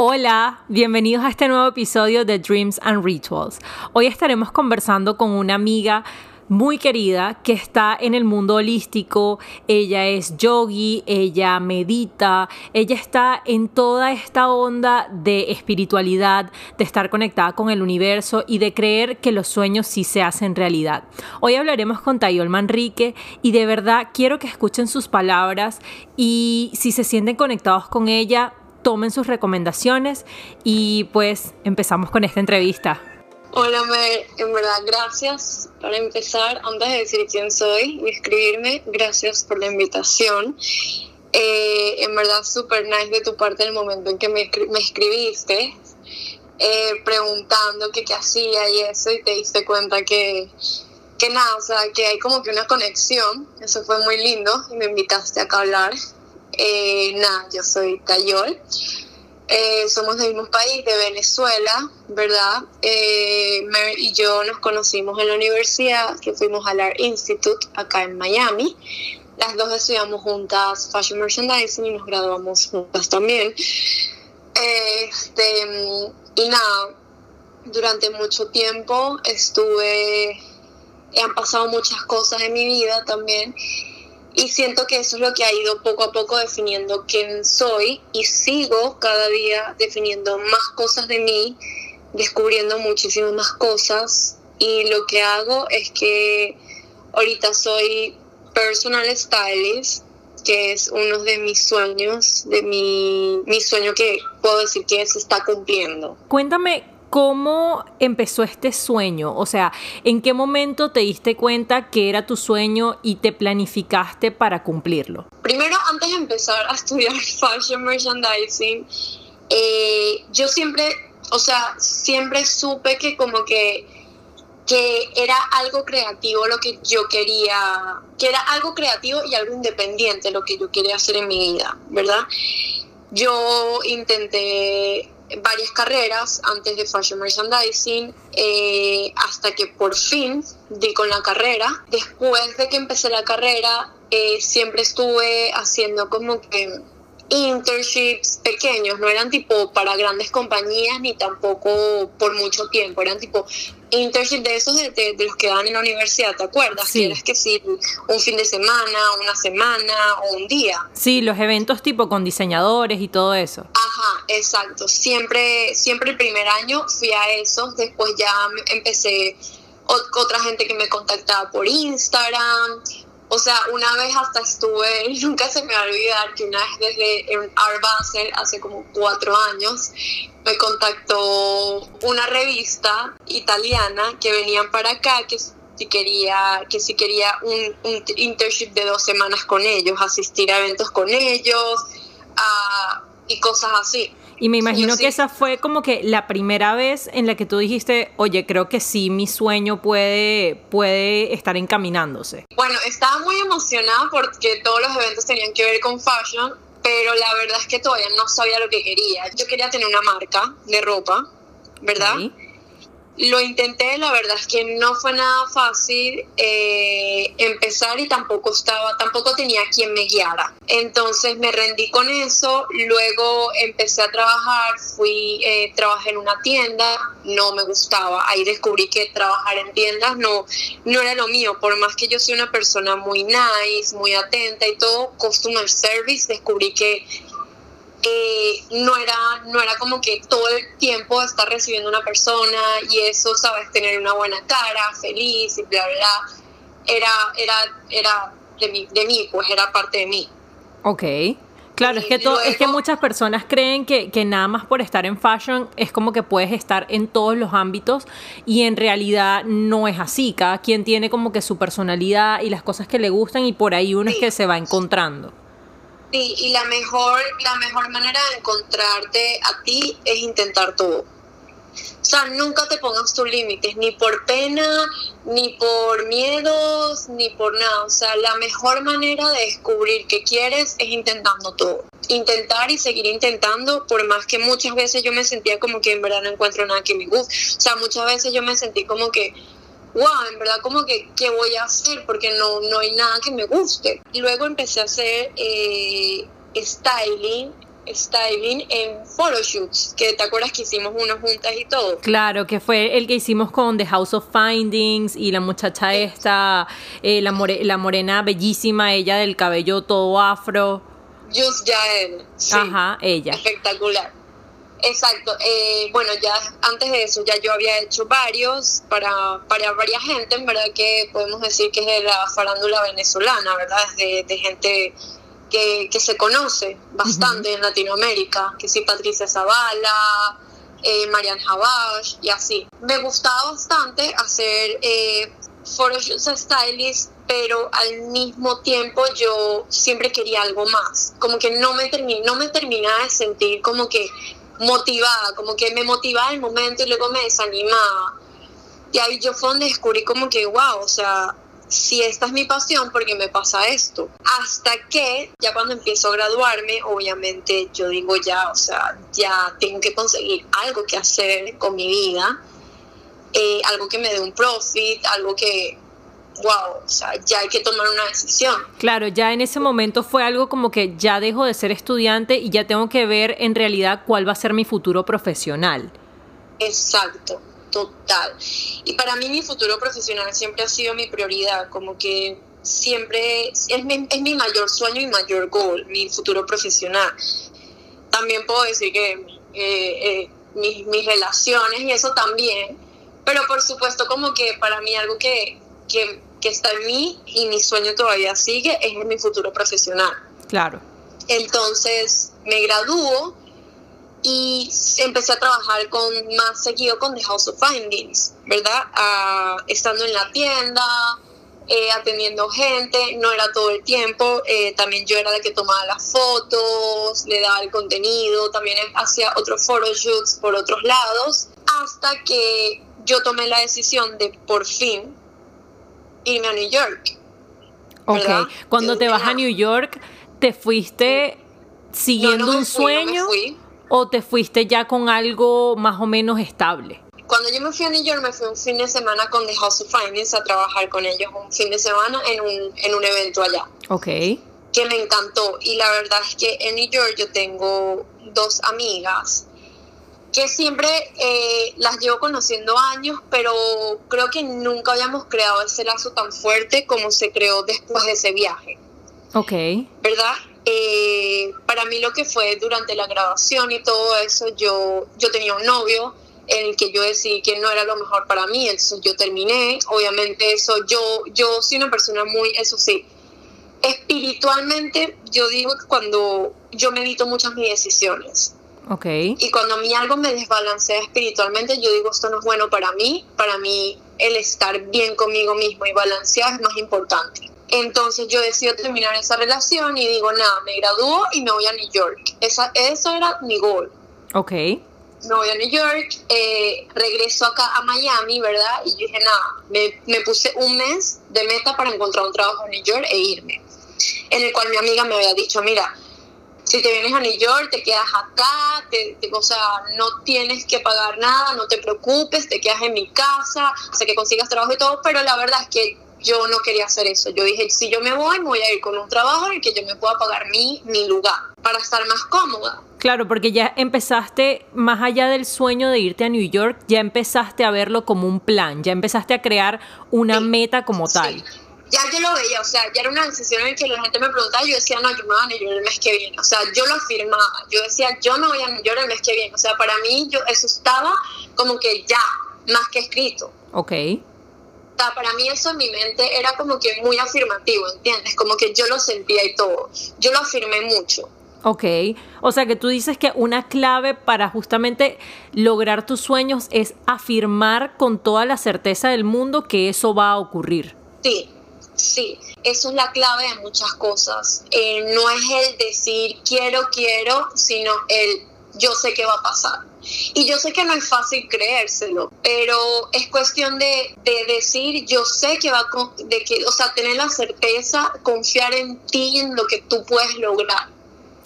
Hola, bienvenidos a este nuevo episodio de Dreams and Rituals. Hoy estaremos conversando con una amiga muy querida que está en el mundo holístico, ella es yogi, ella medita, ella está en toda esta onda de espiritualidad, de estar conectada con el universo y de creer que los sueños sí se hacen realidad. Hoy hablaremos con Tayol Manrique y de verdad quiero que escuchen sus palabras y si se sienten conectados con ella, tomen sus recomendaciones y pues empezamos con esta entrevista. Hola, Mer. En verdad, gracias. Para empezar, antes de decir quién soy y escribirme, gracias por la invitación. Eh, en verdad, súper nice de tu parte el momento en que me, me escribiste, eh, preguntando qué hacía y eso, y te diste cuenta que, que nada, o sea, que hay como que una conexión. Eso fue muy lindo y me invitaste acá a hablar. Eh, nada, yo soy Tayol. Eh, somos del mismo país, de Venezuela, ¿verdad? Eh, y yo nos conocimos en la universidad, que fuimos al Art Institute acá en Miami. Las dos estudiamos juntas Fashion Merchandising y nos graduamos juntas también. Este, y nada, durante mucho tiempo estuve, han pasado muchas cosas en mi vida también y siento que eso es lo que ha ido poco a poco definiendo quién soy y sigo cada día definiendo más cosas de mí, descubriendo muchísimas más cosas. Y lo que hago es que ahorita soy personal stylist, que es uno de mis sueños, de mi, mi sueño que puedo decir que se está cumpliendo. Cuéntame ¿Cómo empezó este sueño? O sea, ¿en qué momento te diste cuenta que era tu sueño y te planificaste para cumplirlo? Primero, antes de empezar a estudiar fashion merchandising, eh, yo siempre, o sea, siempre supe que como que que era algo creativo lo que yo quería, que era algo creativo y algo independiente lo que yo quería hacer en mi vida, ¿verdad? Yo intenté varias carreras antes de Fashion Merchandising eh, hasta que por fin di con la carrera. Después de que empecé la carrera, eh, siempre estuve haciendo como que internships pequeños, no eran tipo para grandes compañías ni tampoco por mucho tiempo, eran tipo internships de esos de, los que dan en la universidad, ¿te acuerdas? Sí. Que sí, un fin de semana, una semana o un día. Sí, los eventos tipo con diseñadores y todo eso. Ajá, exacto. Siempre, siempre el primer año fui a esos, después ya empecé otra gente que me contactaba por Instagram, o sea, una vez hasta estuve, nunca se me va a olvidar que una vez desde Art Basel, hace como cuatro años, me contactó una revista italiana que venían para acá, que si quería, que si quería un, un internship de dos semanas con ellos, asistir a eventos con ellos y cosas así. Y me imagino que esa fue como que la primera vez en la que tú dijiste, oye, creo que sí, mi sueño puede, puede estar encaminándose. Bueno, estaba muy emocionada porque todos los eventos tenían que ver con fashion, pero la verdad es que todavía no sabía lo que quería. Yo quería tener una marca de ropa, ¿verdad? Lo intenté, la verdad es que no fue nada fácil eh, empezar y tampoco estaba, tampoco tenía quien me guiara. Entonces me rendí con eso, luego empecé a trabajar, fui, eh, trabajé en una tienda, no me gustaba, ahí descubrí que trabajar en tiendas no, no era lo mío, por más que yo soy una persona muy nice, muy atenta y todo, customer service, descubrí que eh, no, era, no era como que todo el tiempo estar recibiendo una persona y eso, sabes, tener una buena cara, feliz y bla, bla, Era, era, era de mí, de mí, pues era parte de mí. Ok. Claro, es que, es que muchas personas creen que, que, nada más por estar en fashion es como que puedes estar en todos los ámbitos y en realidad no es así. Cada quien tiene como que su personalidad y las cosas que le gustan y por ahí uno es que se va encontrando. Sí, y la mejor, la mejor manera de encontrarte a ti es intentar todo. O sea, nunca te pongas tus límites, ni por pena, ni por miedos, ni por nada. O sea, la mejor manera de descubrir qué quieres es intentando todo. Intentar y seguir intentando, por más que muchas veces yo me sentía como que en verdad no encuentro nada que me guste. O sea, muchas veces yo me sentí como que, wow, en verdad como que, ¿qué voy a hacer? Porque no, no hay nada que me guste. Y luego empecé a hacer eh, styling styling en photoshoots, que te acuerdas que hicimos unos juntas y todo. Claro, que fue el que hicimos con The House of Findings y la muchacha esta, eh, la, la morena bellísima, ella del cabello todo afro. Just Jael. Sí, Ajá, ella. Espectacular. Exacto. Eh, bueno, ya antes de eso ya yo había hecho varios para, para varias gente, en verdad que podemos decir que es de la farándula venezolana, ¿verdad? De, de gente que, se conoce bastante en Latinoamérica, que sí Patricia Zavala, eh, Marian Habash y así. Me gustaba bastante hacer eh, photoshoots stylist, pero al mismo tiempo yo siempre quería algo más, como que no me, no me terminaba de sentir como que motivada, como que me motivaba el momento y luego me desanimaba. Y ahí yo fue donde descubrí como que, wow, o sea, si esta es mi pasión, porque me pasa esto? Hasta que ya cuando empiezo a graduarme, obviamente yo digo ya, o sea, ya tengo que conseguir algo que hacer con mi vida, eh, algo que me dé un profit, algo que, wow, o sea, ya hay que tomar una decisión. Claro, ya en ese momento fue algo como que ya dejo de ser estudiante y ya tengo que ver en realidad cuál va a ser mi futuro profesional. Exacto total. Y para mí mi futuro profesional siempre ha sido mi prioridad, como que siempre es mi, es mi mayor sueño y mayor goal, mi futuro profesional. También puedo decir que eh, eh, mis, mis, relaciones y eso también, pero por supuesto como que para mí algo que, que, que está en mí y mi sueño todavía sigue es mi futuro profesional. Claro. Entonces me gradúo y empecé a trabajar con más seguido con The House of Findings, ¿verdad? Ah, estando en la tienda, eh, atendiendo gente, no era todo el tiempo, eh, también yo era la que tomaba las fotos, le daba el contenido, también hacía otros photoshoots por otros lados, hasta que yo tomé la decisión de por fin irme a New York. Ok, cuando te vas a New York, ¿te fuiste siguiendo un sueño? o te fuiste ya con algo más o menos estable? Cuando yo me fui a New York, me fui un fin de semana con The House of Finance a trabajar con ellos, un fin de semana en un, en un evento allá. Ok. Que me encantó. Y la verdad es que en New York yo tengo dos amigas que siempre eh, las llevo conociendo años, pero creo que nunca habíamos creado ese lazo tan fuerte como se creó después de ese viaje. Ok. ¿Verdad? Eh, para mí lo que fue durante la grabación y todo eso, yo, yo tenía un novio en el que yo decidí que no era lo mejor para mí, entonces yo terminé, obviamente eso, yo, yo soy una persona muy, eso sí, espiritualmente yo digo que cuando yo medito muchas mis decisiones. Okay. Y cuando a mí algo me desbalancea espiritualmente, yo digo, esto no es bueno para mí, para mí el estar bien conmigo mismo y balancear es más importante. Entonces yo decido terminar esa relación y digo, nada, me gradúo y me voy a New York. Esa, eso era mi gol. Ok. Me voy a New York, eh, regreso acá a Miami, ¿verdad? Y yo dije, nada, me, me, puse un mes de meta para encontrar un trabajo en New York e irme. En el cual mi amiga me había dicho, mira, si te vienes a New York, te quedas acá, te, o sea, no tienes que pagar nada, no te preocupes, te quedas en mi casa, hasta que consigas trabajo y todo, pero la verdad es que yo no quería hacer eso. Yo dije, si yo me voy, me voy a ir con un trabajo en el que yo me pueda pagar mi, mi lugar para estar más cómoda. Claro, porque ya empezaste, más allá del sueño de irte a New York, ya empezaste a verlo como un plan, ya empezaste a crear una meta como tal. Ya yo lo veía, o sea, ya era una decisión en que la gente me preguntaba, yo decía, no, yo me voy a New York el mes que viene, o sea, yo lo afirmaba, yo decía, yo no voy a New York el mes que viene, o sea, para mí yo, eso estaba como que ya, más que escrito. Ok para mí eso en mi mente era como que muy afirmativo, ¿entiendes? Como que yo lo sentía y todo. Yo lo afirmé mucho. Ok, o sea que tú dices que una clave para justamente lograr tus sueños es afirmar con toda la certeza del mundo que eso va a ocurrir. Sí, Sí, eso es la clave de muchas cosas. Eh, no es el decir quiero, quiero, sino el yo sé qué va a pasar. Y yo sé que no es fácil creérselo, pero es cuestión de, decir, yo sé que va a, de que, o sea, tener la certeza, confiar en ti en lo que tú puedes lograr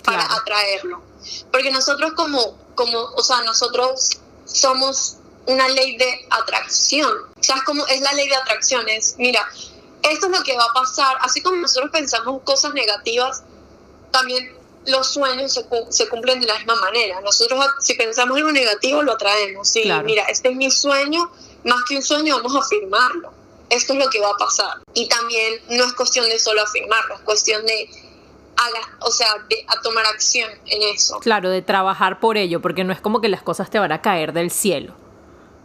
para atraerlo. Porque nosotros como, como, o sea, nosotros somos una ley de atracción. O sea, es como, es la ley de atracción, es, mira, esto es lo que va a pasar, así como nosotros pensamos cosas negativas, también los sueños se, cumplen de la misma manera. Nosotros si pensamos en lo negativo lo atraemos. Sí, mira, este es mi sueño, más que un sueño vamos a afirmarlo. Esto es lo que va a pasar. Y también no es cuestión de solo afirmarlo, es cuestión de o sea, de a tomar acción en eso. Claro, de trabajar por ello, porque no es como que las cosas te van a caer del cielo.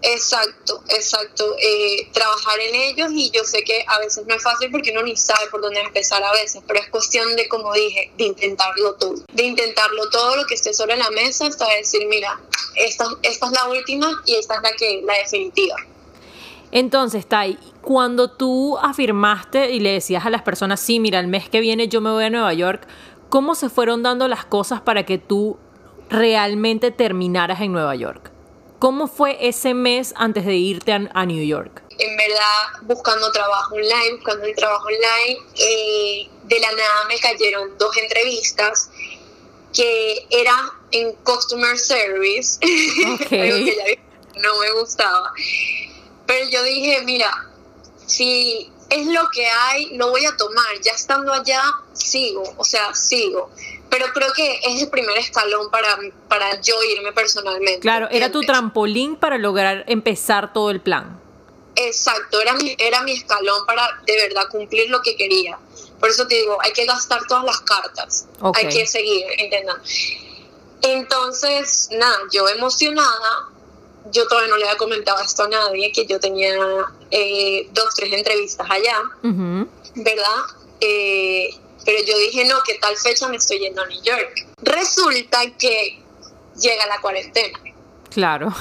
Exacto, exacto. Eh, trabajar en ellos y yo sé que a veces no es fácil porque uno ni sabe por dónde empezar a veces, pero es cuestión de, como dije, de intentarlo todo. De intentarlo todo lo que esté sobre la mesa hasta decir, mira, esta, esta es la última y esta es la, que, la definitiva. Entonces, Tai, cuando tú afirmaste y le decías a las personas, sí, mira, el mes que viene yo me voy a Nueva York, ¿cómo se fueron dando las cosas para que tú realmente terminaras en Nueva York? ¿Cómo fue ese mes antes de irte a, New York? En verdad, buscando trabajo online, buscando el trabajo online, eh, de la nada me cayeron dos entrevistas que era en customer service, algo que ya no me gustaba. Pero yo dije, mira, si es lo que hay, lo voy a tomar. Ya estando allá, sigo, o sea, sigo pero creo que es el primer escalón para, para yo irme personalmente. Claro, era tu trampolín para lograr empezar todo el plan. Exacto, era mi, era mi escalón para de verdad cumplir lo que quería. Por eso te digo, hay que gastar todas las cartas, hay que seguir, intentando. Entonces, nada, yo emocionada, yo todavía no le había comentado esto a nadie, que yo tenía eh, dos, tres entrevistas allá, ¿verdad? Eh, pero yo dije, no, que tal fecha me estoy yendo a New York. Resulta que llega la cuarentena. Claro.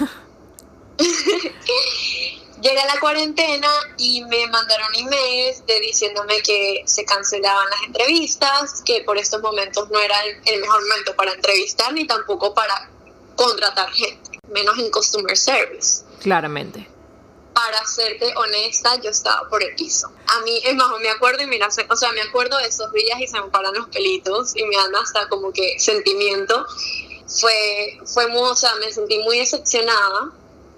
llega la cuarentena y me mandaron emails de diciéndome que se cancelaban las entrevistas, que por estos momentos no era el mejor momento para entrevistar ni tampoco para contratar gente, menos en customer service. Claramente para serte honesta, yo estaba por el piso. A mí, es más, me acuerdo y mira, o sea, me acuerdo de esos días y se me paran los pelitos y me dan hasta como que sentimiento. Fue, fue muy, o sea, me sentí muy decepcionada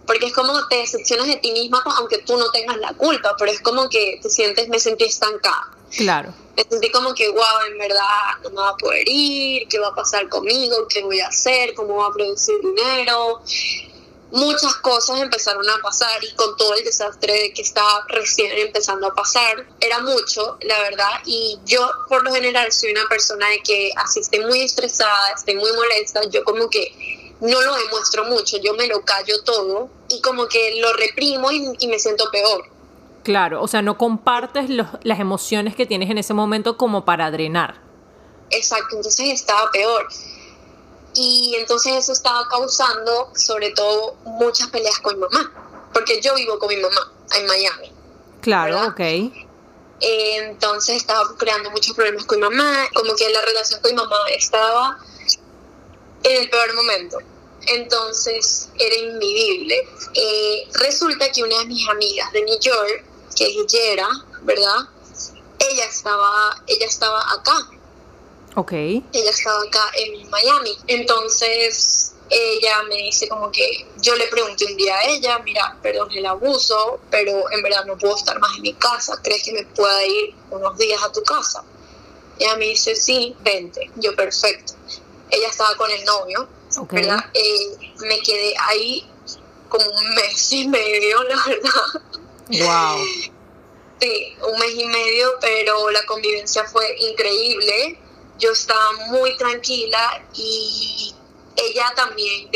porque es como te decepcionas de ti misma aunque tú no tengas la culpa, pero es como que te sientes, me sentí estancada. Claro. Me sentí como que, wow, en verdad no me va a poder ir, qué va a pasar conmigo, qué voy a hacer, cómo voy a producir dinero muchas cosas empezaron a pasar y con todo el desastre de que estaba recién empezando a pasar, era mucho, la verdad, y yo por lo general soy una persona de que así esté muy estresada, esté muy molesta, yo como que no lo demuestro mucho, yo me lo callo todo y como que lo reprimo y, me siento peor. Claro, o sea, no compartes las emociones que tienes en ese momento como para drenar. Exacto, entonces estaba peor y entonces eso estaba causando sobre todo muchas peleas con mi mamá, porque yo vivo con mi mamá en Miami. Claro, ok. entonces estaba creando muchos problemas con mi mamá, como que la relación con mi mamá estaba en el peor momento. Entonces era invivible. Eh, resulta que una de mis amigas de New York, que es Guillera, ¿verdad? Ella estaba, ella estaba acá Ok. Ella estaba acá en Miami. Entonces ella me dice como que yo le pregunté un día a ella, mira, perdón el abuso, pero en verdad no puedo estar más en mi casa, ¿crees que me pueda ir unos días a tu casa? Ella me dice, sí, vente, yo perfecto. Ella estaba con el novio, ¿verdad? Eh, me quedé ahí como un mes y medio, la verdad. Wow. Sí, un mes y medio, pero la convivencia fue increíble yo estaba muy tranquila y ella también.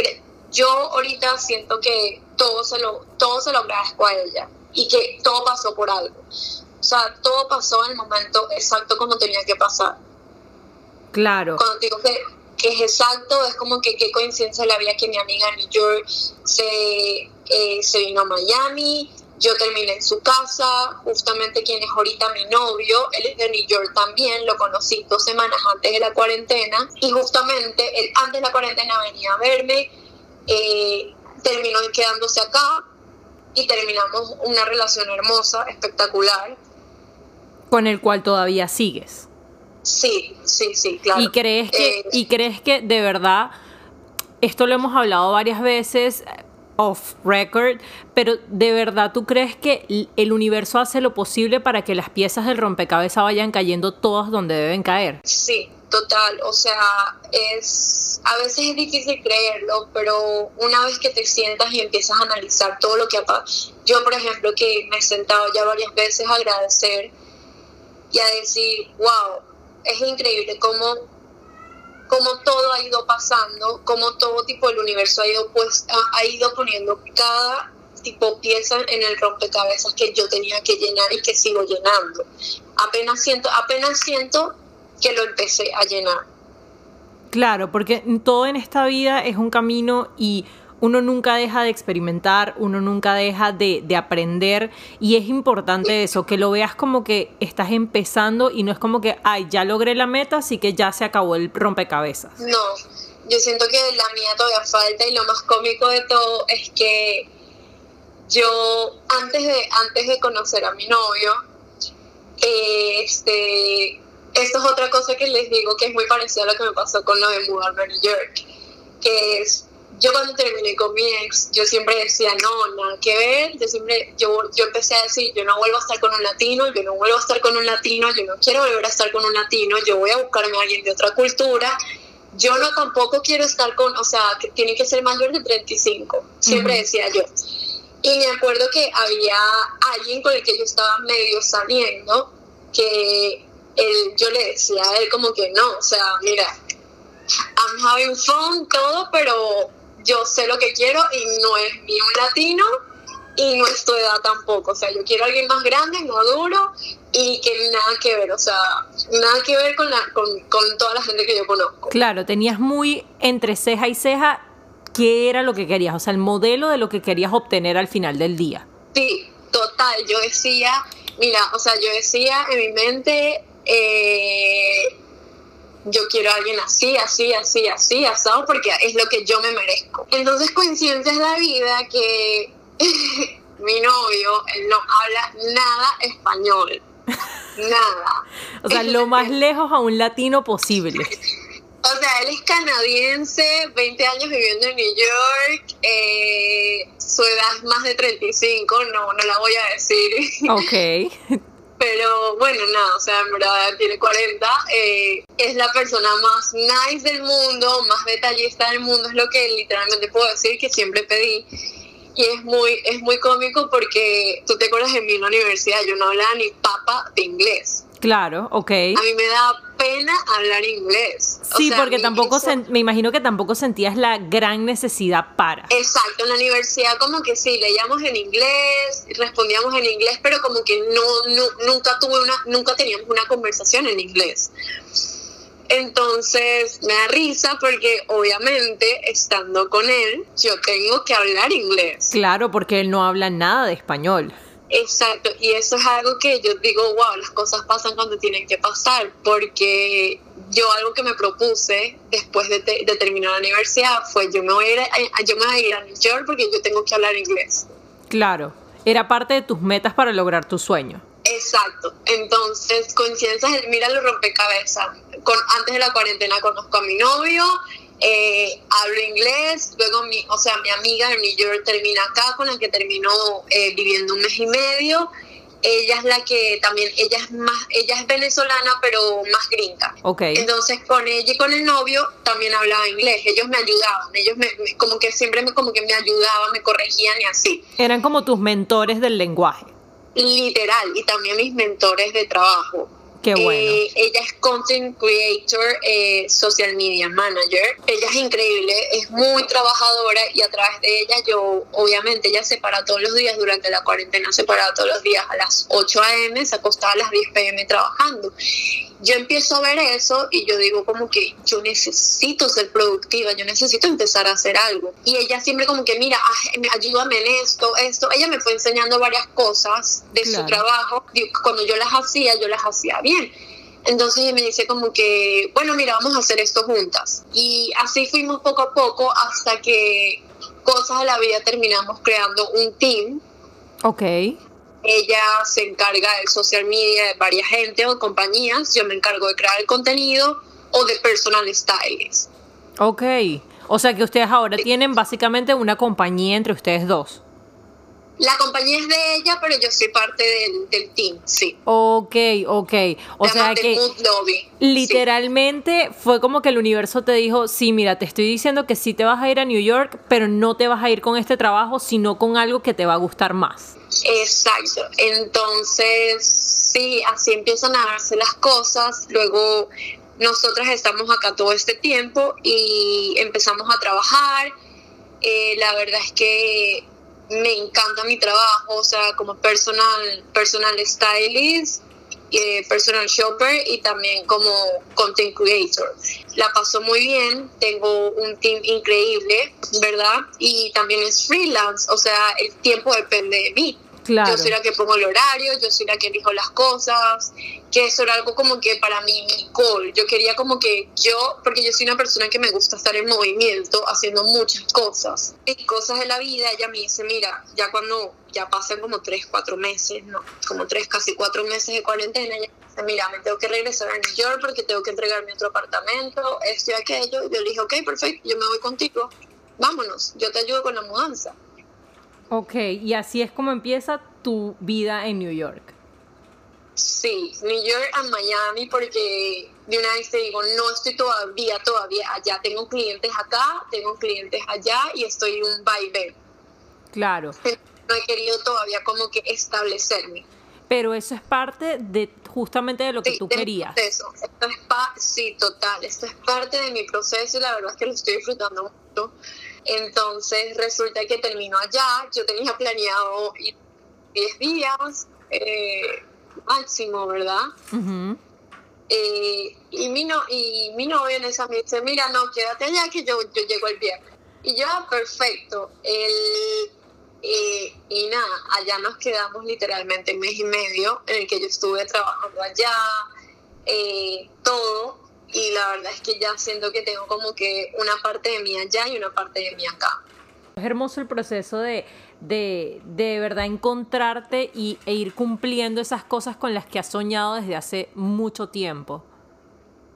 Yo ahorita siento que todo se lo, todo se lo agradezco a ella y que todo pasó por algo. O sea, todo pasó en el momento exacto como tenía que pasar. Claro. Cuando digo que, que es exacto, es como que qué coincidencia la vida que mi amiga New York se, eh, se vino a Miami, yo terminé en su casa, justamente quien es ahorita mi novio, él es de New York también, lo conocí dos semanas antes de la cuarentena y justamente él antes de la cuarentena venía a verme, eh, terminó quedándose acá y terminamos una relación hermosa, espectacular. Con el cual todavía sigues. Sí, sí, sí, claro. ¿Y crees que, eh, y crees que de verdad, esto lo hemos hablado varias veces, off record, pero de verdad tú crees que el universo hace lo posible para que las piezas del rompecabezas vayan cayendo todas donde deben caer? Sí, total, o sea, es a veces es difícil creerlo, pero una vez que te sientas y empiezas a analizar todo lo que ha pasado, yo por ejemplo que me he sentado ya varias veces a agradecer y a decir, wow, es increíble cómo cómo todo ha ido pasando, cómo todo tipo del universo ha ido, pues, ha, ido poniendo cada tipo pieza en el rompecabezas que yo tenía que llenar y que sigo llenando. Apenas siento, apenas siento que lo empecé a llenar. Claro, porque todo en esta vida es un camino y uno nunca deja de experimentar, uno nunca deja de, aprender y es importante eso, que lo veas como que estás empezando y no es como que, ay, ya logré la meta, así que ya se acabó el rompecabezas. No, yo siento que la mía todavía falta y lo más cómico de todo es que yo antes de, antes de conocer a mi novio, este, esto es otra cosa que les digo que es muy parecida a lo que me pasó con lo de mudarme a York, que es yo cuando terminé con mi ex, yo siempre decía, no, nada que ver, yo siempre, yo, yo empecé a decir, yo no vuelvo a estar con un latino, yo no vuelvo a estar con un latino, yo no quiero volver a estar con un latino, yo voy a buscarme a alguien de otra cultura, yo no tampoco quiero estar con, o sea, que tiene que ser mayor de 35, siempre decía yo. Y me acuerdo que había alguien con el que yo estaba medio saliendo, que él, yo le decía a él como que no, o sea, mira, I'm having fun, todo, pero yo sé lo que quiero y no es ni un latino y no es tu edad tampoco. O sea, yo quiero a alguien más grande, maduro y que nada que ver, o sea, nada que ver con, la, con, con toda la gente que yo conozco. Claro, tenías muy entre ceja y ceja qué era lo que querías, o sea, el modelo de lo que querías obtener al final del día. Sí, total, yo decía, mira, o sea, yo decía en mi mente, eh, yo quiero a alguien así, así, así, así, asado, porque es lo que yo me merezco. Entonces, coincidencia es la vida que mi novio, él no habla nada español. Nada. o sea, lo más lejos a un latino posible. O sea, él es canadiense, 20 años viviendo en New York, eh, su edad es más de 35, no, no la voy a decir. Ok. Pero bueno, nada, o sea, en verdad tiene 40, eh, es la persona más nice del mundo, más detallista del mundo, es lo que literalmente puedo decir que siempre pedí. Y es muy, es muy cómico porque tú te acuerdas de mí en la universidad, yo no hablaba ni papa de inglés. Claro, ok. A mí me da pena hablar inglés. Sí, porque tampoco, me imagino que tampoco sentías la gran necesidad para. Exacto, en la universidad como que sí, leíamos en inglés, respondíamos en inglés, pero como que no, nunca tuve una, nunca teníamos una conversación en inglés. Entonces me da risa porque obviamente estando con él yo tengo que hablar inglés. Claro, porque él no habla nada de español. Exacto, y eso es algo que yo digo, wow, las cosas pasan cuando tienen que pasar, porque yo algo que me propuse después de, terminar la universidad fue yo me, voy a ir a, yo me voy a ir a New York porque yo tengo que hablar inglés. Claro, era parte de tus metas para lograr tu sueño. Exacto, entonces coincidencias, mira lo rompecabezas. Con, antes de la cuarentena conozco a mi novio, eh, hablo inglés, luego mi, o sea, mi amiga de New York termina acá, con la que terminó eh, viviendo un mes y medio. Ella es la que también, ella es más, ella es venezolana, pero más gringa. Okay. Entonces con ella y con el novio también hablaba inglés. Ellos me ayudaban, ellos me, como que siempre me, como que me ayudaban, me corregían y así. Eran como tus mentores del lenguaje. Literal, y también mis mentores de trabajo Qué bueno. Eh, ella es content creator, eh, social media manager. Ella es increíble, es muy trabajadora y a través de ella yo, obviamente, ella se para todos los días durante la cuarentena, se para todos los días a las 8 a.m., se acostaba a las 10 p.m. trabajando. Yo empiezo a ver eso y yo digo como que yo necesito ser productiva, yo necesito empezar a hacer algo. Y ella siempre como que, mira, ayúdame en esto, esto. Ella me fue enseñando varias cosas de su trabajo. Cuando yo las hacía, yo las hacía bien entonces me dice como que, bueno, mira, vamos a hacer esto juntas. Y así fuimos poco a poco hasta que cosas de la vida terminamos creando un team. Ok. Ella se encarga del social media de varias gente o compañías. Yo me encargo de crear el contenido o de personal stylist. Ok. O sea que ustedes ahora tienen básicamente una compañía entre ustedes dos. La compañía es de ella, pero yo soy parte del, team, sí. Ok, ok. O sea que literalmente fue como que el universo te dijo, sí, mira, te estoy diciendo que sí te vas a ir a New York, pero no te vas a ir con este trabajo, sino con algo que te va a gustar más. Exacto. Entonces, sí, así empiezan a darse las cosas. Luego nosotras estamos acá todo este tiempo y empezamos a trabajar. Eh, la verdad es que me encanta mi trabajo, o sea, como personal, personal stylist, eh, personal shopper y también como content creator. La paso muy bien, tengo un team increíble, ¿verdad? Y también es freelance, o sea, el tiempo depende de mí. Yo soy la que pongo el horario, yo soy la que elijo las cosas, que eso era algo como que para mí, mi goal. Yo quería como que yo, porque yo soy una persona que me gusta estar en movimiento, haciendo muchas cosas. Y cosas de la vida, ella me dice, mira, ya cuando ya pasan como tres, cuatro meses, no, como tres, casi cuatro meses de cuarentena, ella me dice, mira, me tengo que regresar a New York porque tengo que entregar mi otro apartamento, esto y aquello. Yo le dije, ok, perfecto, yo me voy contigo, vámonos, yo te ayudo con la mudanza. Ok, y así es como empieza tu vida en New York. Sí, New York a Miami porque de una vez te digo, no estoy todavía, todavía allá. Tengo clientes acá, tengo clientes allá y estoy un vaivén. Claro. No he querido todavía como que establecerme. Pero eso es parte de justamente de lo que tú querías. Esto es sí, total. Esto es parte de mi proceso y la verdad es que lo estoy disfrutando mucho. Entonces resulta que terminó allá, yo tenía planeado ir 10 días eh, máximo, ¿verdad? Eh, y, mi no, y mi novio en esa me dice, mira, no, quédate allá que yo, yo llego el viernes. Y yo, ah, perfecto. El, eh, y nada, allá nos quedamos literalmente un mes y medio en el que yo estuve trabajando allá, todo y la verdad es que ya siento que tengo como que una parte de mí allá y una parte de mí acá. Es hermoso el proceso de, de, de verdad encontrarte y, e ir cumpliendo esas cosas con las que has soñado desde hace mucho tiempo.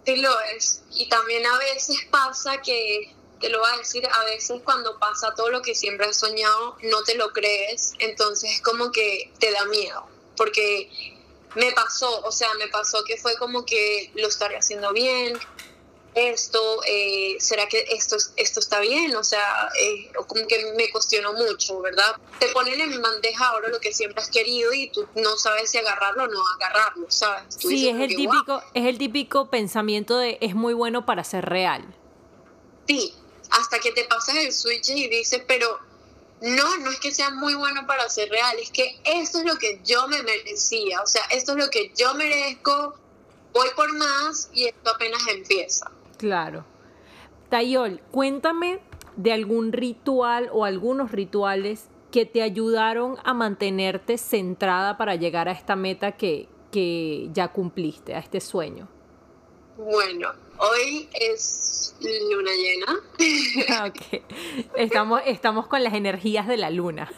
Sí lo es. Y también a veces pasa que, te lo voy a decir, a veces cuando pasa todo lo que siempre has soñado, no te lo crees, entonces es como que te da miedo, porque me pasó, o sea, me pasó que fue como que lo estaré haciendo bien, esto, eh, ¿será que esto, esto está bien? O sea, eh, como que me cuestionó mucho, ¿verdad? Te ponen en bandeja ahora lo que siempre has querido y tú no sabes si agarrarlo o no agarrarlo, ¿sabes? sí, es el, típico, es el típico pensamiento de es muy bueno para ser real. Sí, hasta que te pasas el switch y dices, pero no, no es que sea muy bueno para ser real, es que esto es lo que yo me merecía, o sea, esto es lo que yo merezco, voy por más y esto apenas empieza. Claro. Tayol, cuéntame de algún ritual o algunos rituales que te ayudaron a mantenerte centrada para llegar a esta meta que, que ya cumpliste, a este sueño. Bueno, hoy es luna llena. ok. Estamos, estamos con las energías de la luna.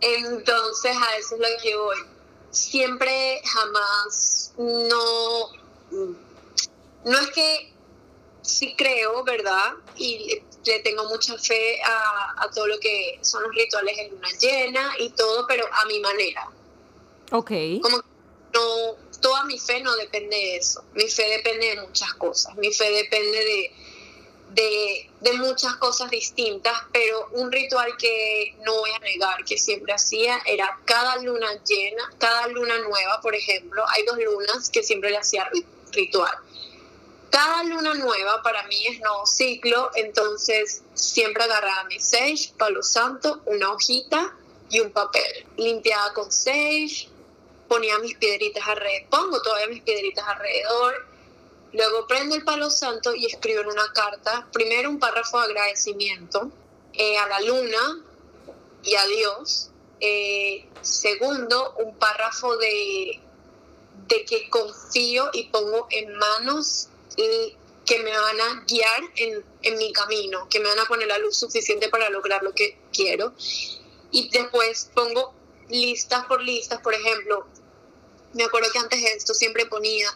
Entonces, a eso es lo que voy. Siempre, jamás, no. No es que sí creo, ¿verdad? Y le tengo mucha fe a, a todo lo que son los rituales en luna llena y todo, pero a mi manera. Ok. Como no toda mi fe no depende de eso. Mi fe depende de muchas cosas. Mi fe depende de, de, de, muchas cosas distintas, pero un ritual que no voy a negar que siempre hacía era cada luna llena, cada luna nueva, por ejemplo, hay dos lunas que siempre le hacía ritual. Cada luna nueva para mí es nuevo ciclo, entonces siempre agarraba mi sage, palo santo, una hojita y un papel. Limpiaba con sage, ponía mis piedritas alrededor, pongo todavía mis piedritas alrededor, luego prendo el palo santo y escribo en una carta, primero un párrafo de agradecimiento eh, a la luna y a Dios, eh, segundo un párrafo de, de que confío y pongo en manos que me van a guiar en, en mi camino, que me van a poner la luz suficiente para lograr lo que quiero. Y después pongo listas por listas, por ejemplo, me acuerdo que antes de esto siempre ponía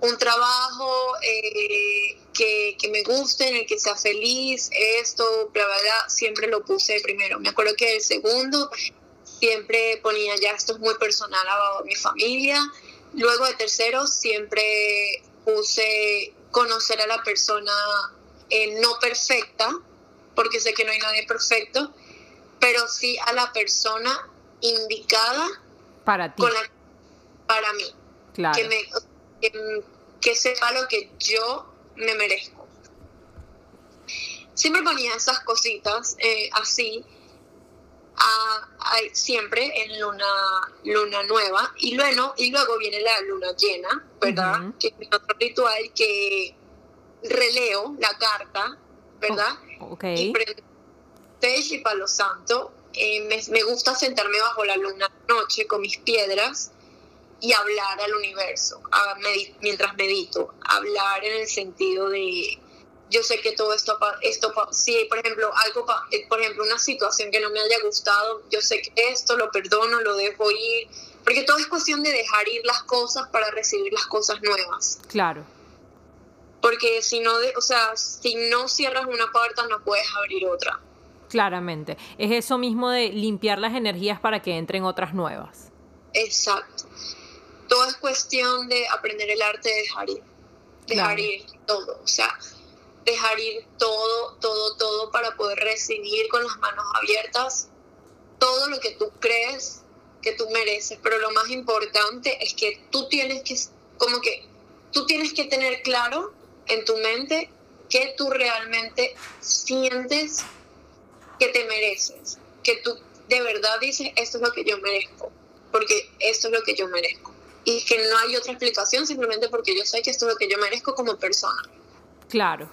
un trabajo eh, que, que, me guste, en el que sea feliz, esto, bla, bla, bla, siempre lo puse primero. Me acuerdo que el segundo siempre ponía ya esto es muy personal a mi familia. Luego de tercero siempre puse conocer a la persona eh, no perfecta, porque sé que no hay nadie perfecto, pero sí a la persona indicada para ti. Para mí. Que, me, que, sepa lo que yo me merezco. Siempre ponía esas cositas eh, así, siempre en luna, luna nueva, y luego, y luego viene la luna llena, ¿verdad? Que es otro ritual que releo la carta, ¿verdad? Oh, okay. Y y Palo Santo. Eh, me, me, gusta sentarme bajo la luna noche con mis piedras y hablar al universo mientras medito. Hablar en el sentido de, yo sé que todo esto, esto si por ejemplo, algo, eh, por ejemplo, una situación que no me haya gustado, yo sé que esto lo perdono, lo dejo ir, porque todo es cuestión de dejar ir las cosas para recibir las cosas nuevas. Claro. Porque si no, o sea, si no cierras una puerta no puedes abrir otra. Claramente. Es eso mismo de limpiar las energías para que entren otras nuevas. Exacto. Todo es cuestión de aprender el arte de dejar ir. Dejar ir todo. O sea, dejar ir todo, todo, todo para poder recibir con las manos abiertas todo lo que tú crees que tú mereces. Pero lo más importante es que tú tienes que, como que, tú tienes que tener claro en tu mente que tú realmente sientes que te mereces, que tú de verdad dices, esto es lo que yo merezco, porque esto es lo que yo merezco. Y que no hay otra explicación simplemente porque yo sé que esto es lo que yo merezco como persona. Claro,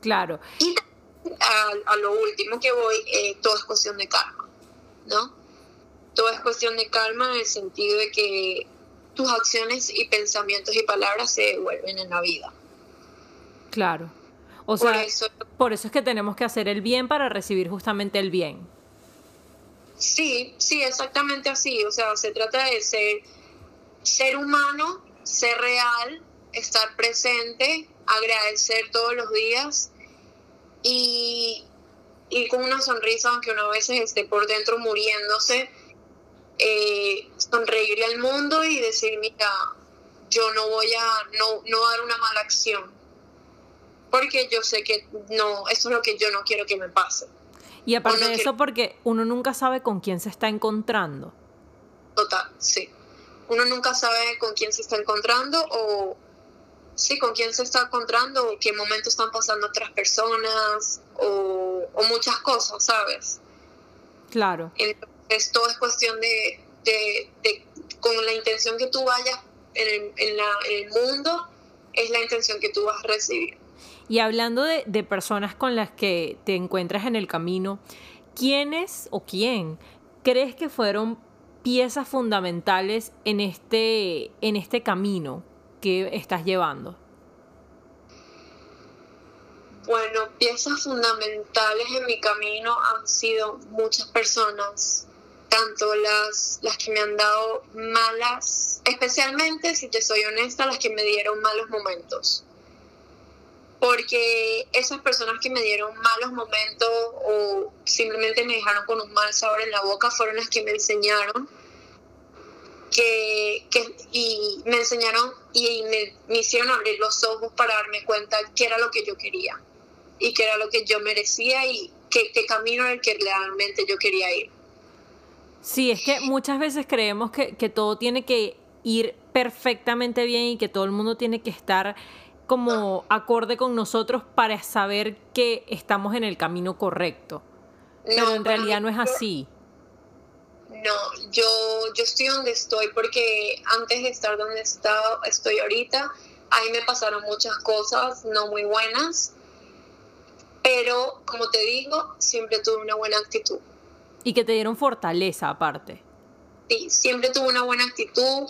claro. Y a, lo último que voy, eh, todo es cuestión de calma, ¿no? Todo es cuestión de calma en el sentido de que tus acciones y pensamientos y palabras se devuelven en la vida. Claro. O sea, por eso, es que tenemos que hacer el bien para recibir justamente el bien. Sí, sí, exactamente así. O sea, se trata de ser, ser humano, ser real, estar presente, agradecer todos los días y, y con una sonrisa, aunque una vez esté por dentro muriéndose, eh, sonreírle al mundo y decir, mira, yo no voy a no, no dar una mala acción porque yo sé que no, eso es lo que yo no quiero que me pase. Y aparte de eso, porque uno nunca sabe con quién se está encontrando. Total, sí. Uno nunca sabe con quién se está encontrando o sí, con quién se está encontrando o qué momento están pasando otras personas o, muchas cosas, ¿sabes? Claro. Entonces todo es cuestión de, de, con la intención que tú vayas en en el mundo, es la intención que tú vas a recibir. Y hablando de, de personas con las que te encuentras en el camino, ¿quiénes o quién crees que fueron piezas fundamentales en este, en este camino que estás llevando? Bueno, piezas fundamentales en mi camino han sido muchas personas, tanto las, las que me han dado malas, especialmente, si te soy honesta, las que me dieron malos momentos porque esas personas que me dieron malos momentos o simplemente me dejaron con un mal sabor en la boca fueron las que me enseñaron que, y me enseñaron y me, hicieron abrir los ojos para darme cuenta qué era lo que yo quería. y qué era lo que yo merecía y qué, qué camino era el que realmente yo quería ir. Sí, es que muchas veces creemos que, que todo tiene que ir perfectamente bien y que todo el mundo tiene que estar como acorde con nosotros para saber que estamos en el camino correcto. Pero en realidad no es así. No, yo, yo estoy donde estoy porque antes de estar donde está, estoy ahorita, ahí me pasaron muchas cosas no muy buenas, pero como te digo, siempre tuve una buena actitud. Y que te dieron fortaleza aparte. Sí, siempre tuve una buena actitud,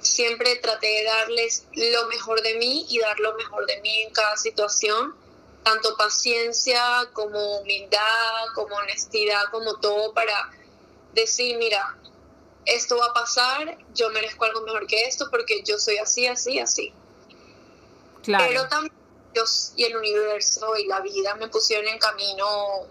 siempre traté de darles lo mejor de mí y dar lo mejor de mí en cada situación, tanto paciencia como humildad, como honestidad, como todo para decir, mira, esto va a pasar, yo merezco algo mejor que esto porque yo soy así, así, así. Claro. Pero también Dios y el universo y la vida me pusieron en camino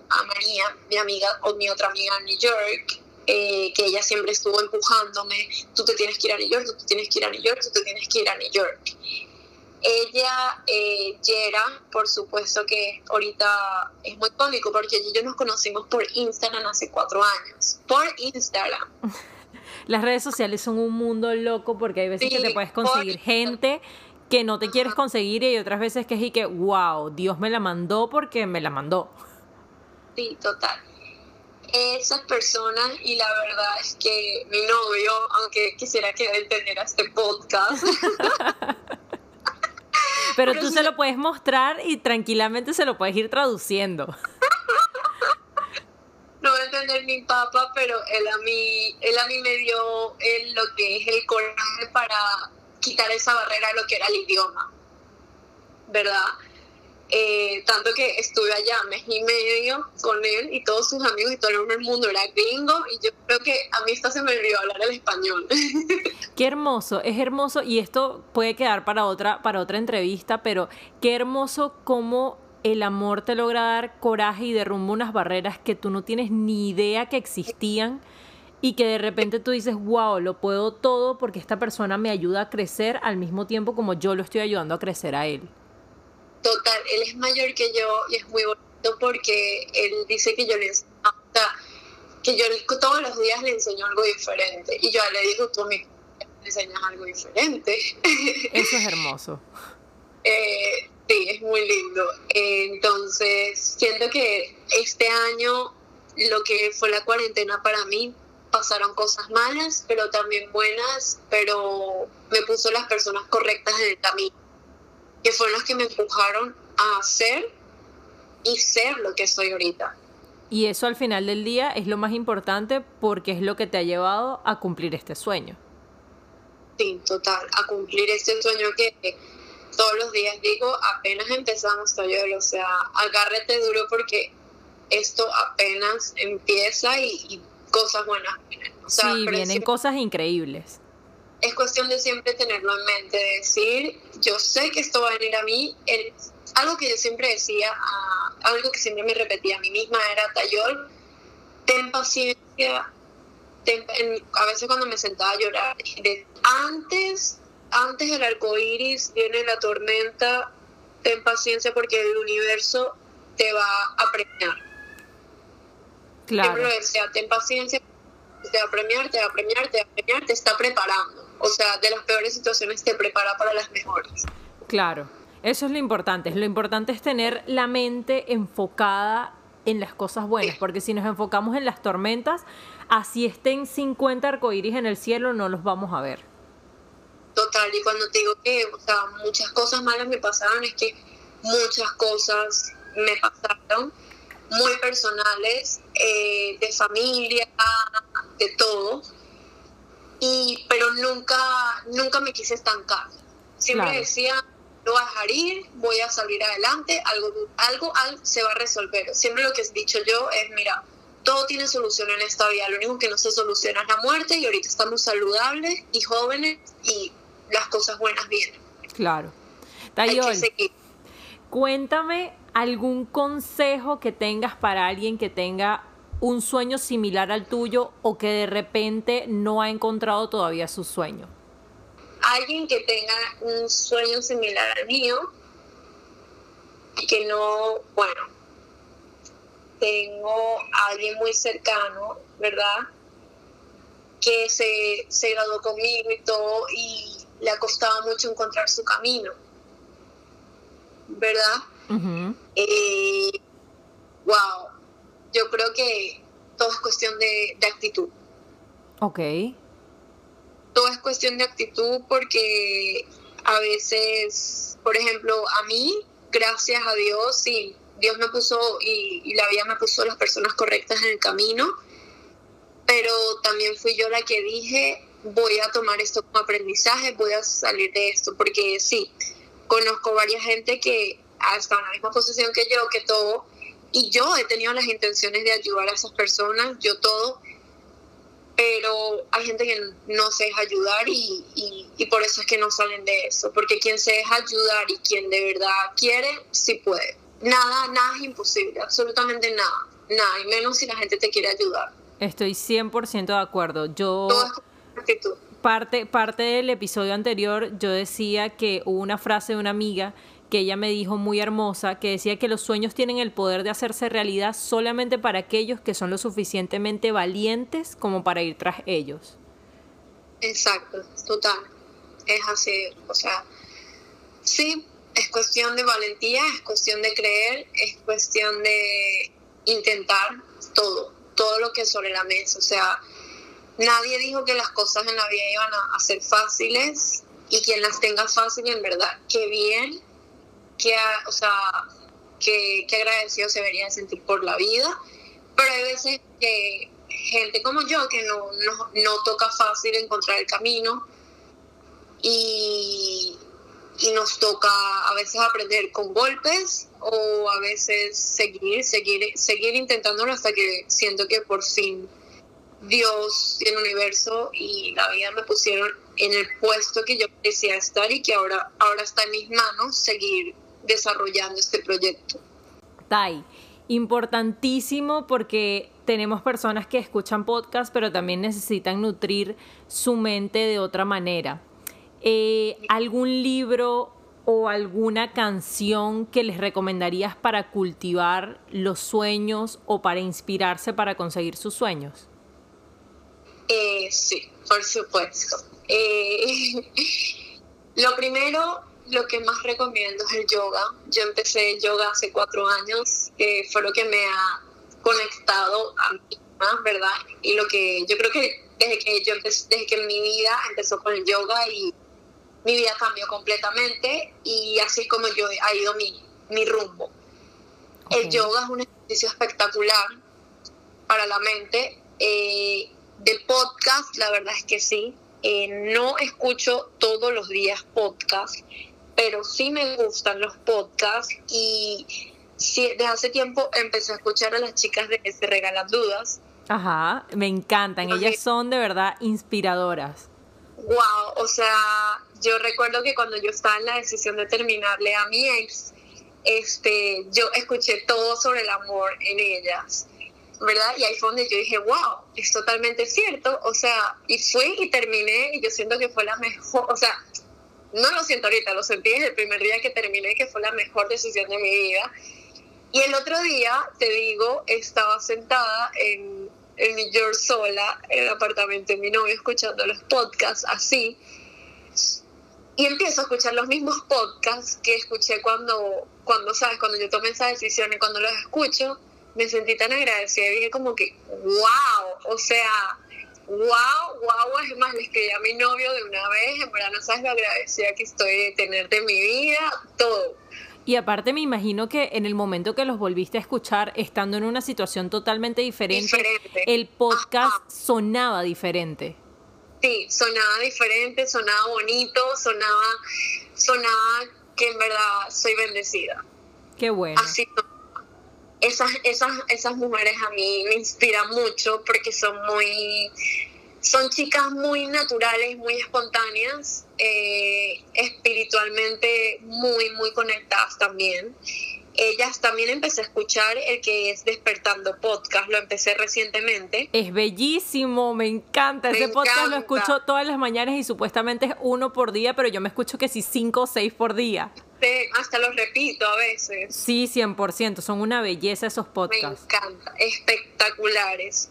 a María, mi amiga o mi otra amiga en New York, eh, que ella siempre estuvo empujándome, tú te tienes que ir a New York, tú te tienes que ir a New York, tú te tienes que ir a New York. Ella, eh, Yera, por supuesto que ahorita es muy cómico porque ella y yo nos conocimos por Instagram hace cuatro años. Por Instagram. Las redes sociales son un mundo loco porque hay veces que te puedes conseguir gente que no te quieres conseguir y otras veces que es y que, wow, Dios me la mandó porque me la mandó. Sí, total. Esas personas, y la verdad es que mi novio, aunque quisiera que él este podcast, Pero, tú se lo puedes mostrar y tranquilamente se lo puedes ir traduciendo. No voy a entender mi papá, pero él a mí, él a mí me dio él lo que es el coraje para quitar esa barrera de lo que era el idioma, ¿verdad? Eh, tanto que estuve allá mes y medio con él y todos sus amigos y todo el mundo era gringo y yo creo que a mí hasta se me olvidó hablar el español. Qué hermoso, es hermoso y esto puede quedar para otra, para otra entrevista, pero qué hermoso cómo el amor te logra dar coraje y derrumba unas barreras que tú no tienes ni idea que existían y que de repente tú dices, wow, lo puedo todo porque esta persona me ayuda a crecer al mismo tiempo como yo lo estoy ayudando a crecer a él. Total, él es mayor que yo y es muy bonito porque él dice que yo le enseño, que yo todos los días le enseño algo diferente. Y yo le digo, tú me enseñas algo diferente. Eso es hermoso. eh, sí, es muy lindo. entonces, siento que este año, lo que fue la cuarentena para mí, pasaron cosas malas, pero también buenas, pero me puso las personas correctas en el camino que fueron los que me empujaron a hacer y ser lo que soy ahorita. Y eso al final del día es lo más importante porque es lo que te ha llevado a cumplir este sueño. Sí, total, a cumplir este sueño que todos los días digo, apenas empezamos, Toyol, o sea, agárrate duro porque esto apenas empieza y, cosas buenas vienen. sí, vienen cosas increíbles es cuestión de siempre tenerlo en mente, de decir, yo sé que esto va a venir a mí. algo que yo siempre decía, algo que siempre me repetía a mí misma era, Tayol, ten paciencia. a veces cuando me sentaba a llorar, de, antes, antes del arco iris viene la tormenta, ten paciencia porque el universo te va a premiar. Claro. Siempre lo decía, ten paciencia, te va a premiar, te va a premiar, te va a premiar, te está preparando o sea, de las peores situaciones te prepara para las mejores. Claro, eso es lo importante. Lo importante es tener la mente enfocada en las cosas buenas, porque si nos enfocamos en las tormentas, así estén 50 arcoíris en el cielo, no los vamos a ver. Total, y cuando te digo que, o sea, muchas cosas malas me pasaron, es que muchas cosas me pasaron, muy personales, eh, de familia, de todo y, pero nunca, nunca me quise estancar. Siempre decía, no voy a dejar ir, voy a salir adelante, algo, algo, se va a resolver. Siempre lo que he dicho yo es, mira, todo tiene solución en esta vida, lo único que no se soluciona es la muerte y ahorita estamos saludables y jóvenes y las cosas buenas vienen. Claro. Tayol, cuéntame algún consejo que tengas para alguien que tenga un sueño similar al tuyo o que de repente no ha encontrado todavía su sueño? Alguien que tenga un sueño similar al mío, que no, bueno, tengo a alguien muy cercano, ¿verdad? Que se, se graduó conmigo y todo y le ha costado mucho encontrar su camino, ¿verdad? Eh, wow, yo creo que todo es cuestión de, de actitud. Ok. Todo es cuestión de actitud porque a veces, por ejemplo, a mí, gracias a Dios, sí, Dios me puso y, la vida me puso las personas correctas en el camino, pero también fui yo la que dije, voy a tomar esto como aprendizaje, voy a salir de esto, porque sí, conozco varias gente que está en la misma posición que yo, que todo, y yo he tenido las intenciones de ayudar a esas personas, yo todo, pero hay gente que no se deja ayudar y, y, por eso es que no salen de eso, porque quien se deja ayudar y quien de verdad quiere, sí puede. Nada, nada es imposible, absolutamente nada, nada, y menos si la gente te quiere ayudar. Estoy 100% de acuerdo. Yo... Parte, parte del episodio anterior yo decía que hubo una frase de una amiga que ella me dijo muy hermosa, que decía que los sueños tienen el poder de hacerse realidad solamente para aquellos que son lo suficientemente valientes como para ir tras ellos. Exacto, total. Es así, o sea, sí, es cuestión de valentía, es cuestión de creer, es cuestión de intentar todo, todo lo que sobre la mesa. O sea, nadie dijo que las cosas en la vida iban a, ser fáciles y quien las tenga fácil, en verdad, qué bien qué, o sea, qué, agradecido se debería sentir por la vida, pero hay veces que gente como yo que no, no, toca fácil encontrar el camino y, y, nos toca a veces aprender con golpes o a veces seguir, seguir, seguir intentándolo hasta que siento que por fin Dios y el universo y la vida me pusieron en el puesto que yo decía estar y que ahora, ahora está en mis manos seguir desarrollando este proyecto. Tai, importantísimo porque tenemos personas que escuchan podcast, pero también necesitan nutrir su mente de otra manera. Eh, ¿Algún libro o alguna canción que les recomendarías para cultivar los sueños o para inspirarse para conseguir sus sueños? Eh, sí, por supuesto. Eh, lo primero lo que más recomiendo es el yoga. Yo empecé yoga hace cuatro años, que fue lo que me ha conectado a mí más, ¿verdad? Y lo que yo creo que desde que yo empecé, desde que mi vida empezó con el yoga y mi vida cambió completamente y así como yo ha ido mi, mi rumbo. El yoga es un ejercicio espectacular para la mente. Eh, de podcast, la verdad es que sí. Eh, no escucho todos los días podcast pero sí me gustan los podcasts y sí, desde hace tiempo empecé a escuchar a las chicas de Se Regalan Dudas. Ajá, me encantan, ellas son de verdad inspiradoras. Wow, o sea, yo recuerdo que cuando yo estaba en la decisión de terminarle a mi ex, este, yo escuché todo sobre el amor en ellas. ¿verdad? Y ahí fue donde yo dije, wow, es totalmente cierto, o sea, y fui y terminé y yo siento que fue la mejor, o sea, no lo siento ahorita, lo sentí el primer día que terminé, que fue la mejor decisión de mi vida. Y el otro día, te digo, estaba sentada en, en New York sola, en el apartamento de mi novio, escuchando los podcasts así. Y empiezo a escuchar los mismos podcasts que escuché cuando, cuando, ¿sabes? Cuando yo tomé esa decisión y cuando los escucho, me sentí tan agradecida dije como que, wow, o sea, wow, wow, es más, le escribí a mi novio de una vez, en verdad no sabes lo agradecida que estoy de tenerte en mi vida, todo. Y aparte me imagino que en el momento que los volviste a escuchar, estando en una situación totalmente diferente, el podcast sonaba diferente. Sí, sonaba diferente, sonaba bonito, sonaba, sonaba que en verdad soy bendecida. Qué bueno. Así esas, esas, esas mujeres a mí me inspiran mucho porque son muy, son chicas muy naturales, muy espontáneas, eh, espiritualmente muy, muy conectadas también. Ellas también empecé a escuchar el que es Despertando Podcast, lo empecé recientemente. Es bellísimo, me encanta. Ese podcast lo escucho todas las mañanas y supuestamente es uno por día, pero yo me escucho que sí cinco o seis por día. Hasta los repito a veces. Sí, 100%, son una belleza esos podcasts. Me encanta, espectaculares.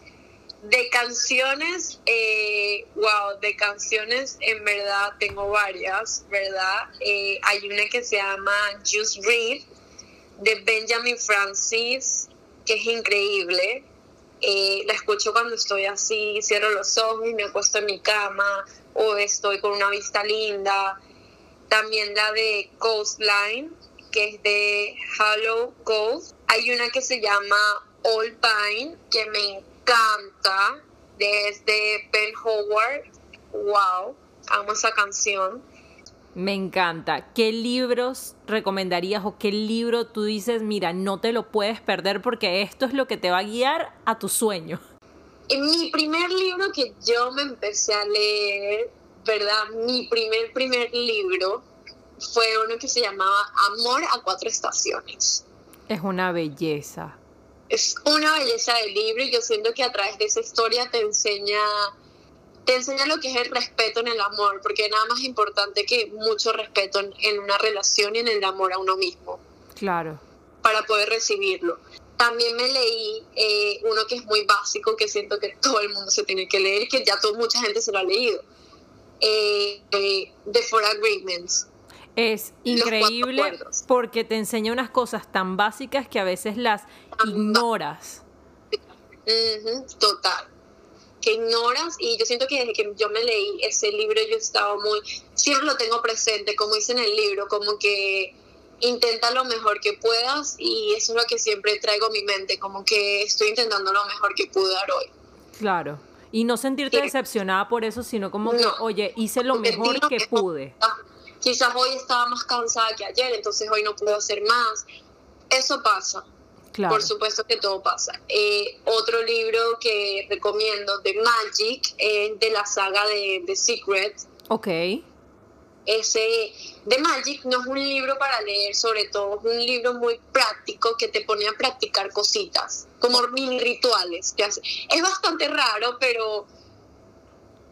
De canciones, eh, wow, de canciones en verdad tengo varias, ¿verdad? Eh, hay una que se llama Just Read de Benjamin Francis, que es increíble. Eh, la escucho cuando estoy así, cierro los ojos y me acuesto en mi cama o estoy con una vista linda. También la de Coastline, que es de Hollow Coast. Hay una que se llama All Pine, que me encanta, desde Ben Howard. Wow, amo esa canción. Me encanta. ¿Qué libros recomendarías o qué libro tú dices, mira, no te lo puedes perder porque esto es lo que te va a guiar a tu sueño? Mi primer libro que yo me empecé a leer, ¿verdad? Mi primer, primer libro fue uno que se llamaba Amor a cuatro estaciones. Es una belleza es una belleza del libro y yo siento que a través de esa historia te enseña te enseña lo que es el respeto en el amor, porque nada más importante que mucho respeto en, una relación y en el amor a uno mismo. Claro. Para poder recibirlo. También me leí eh, uno que es muy básico, que siento que todo el mundo se tiene que leer, que ya todo, mucha gente se lo ha leído. Eh, eh, The Four Agreements es increíble porque te enseña unas cosas tan básicas que a veces las ignoras. total. Que ignoras y yo siento que desde que yo me leí ese libro yo estaba muy, siempre lo tengo presente, como dice en el libro, como que intenta lo mejor que puedas y eso es lo que siempre traigo a mi mente, como que estoy intentando lo mejor que pude dar hoy. Claro. Y no sentirte decepcionada por eso, sino como que, oye, hice lo mejor que pude quizás hoy estaba más cansada que ayer, entonces hoy no puedo hacer más. Eso pasa. Por supuesto que todo pasa. Eh, otro libro que recomiendo de Magic es de la saga de The Secret. Ok. Ese de Magic no es un libro para leer, sobre todo es un libro muy práctico que te pone a practicar cositas, como mini rituales. Es bastante raro, pero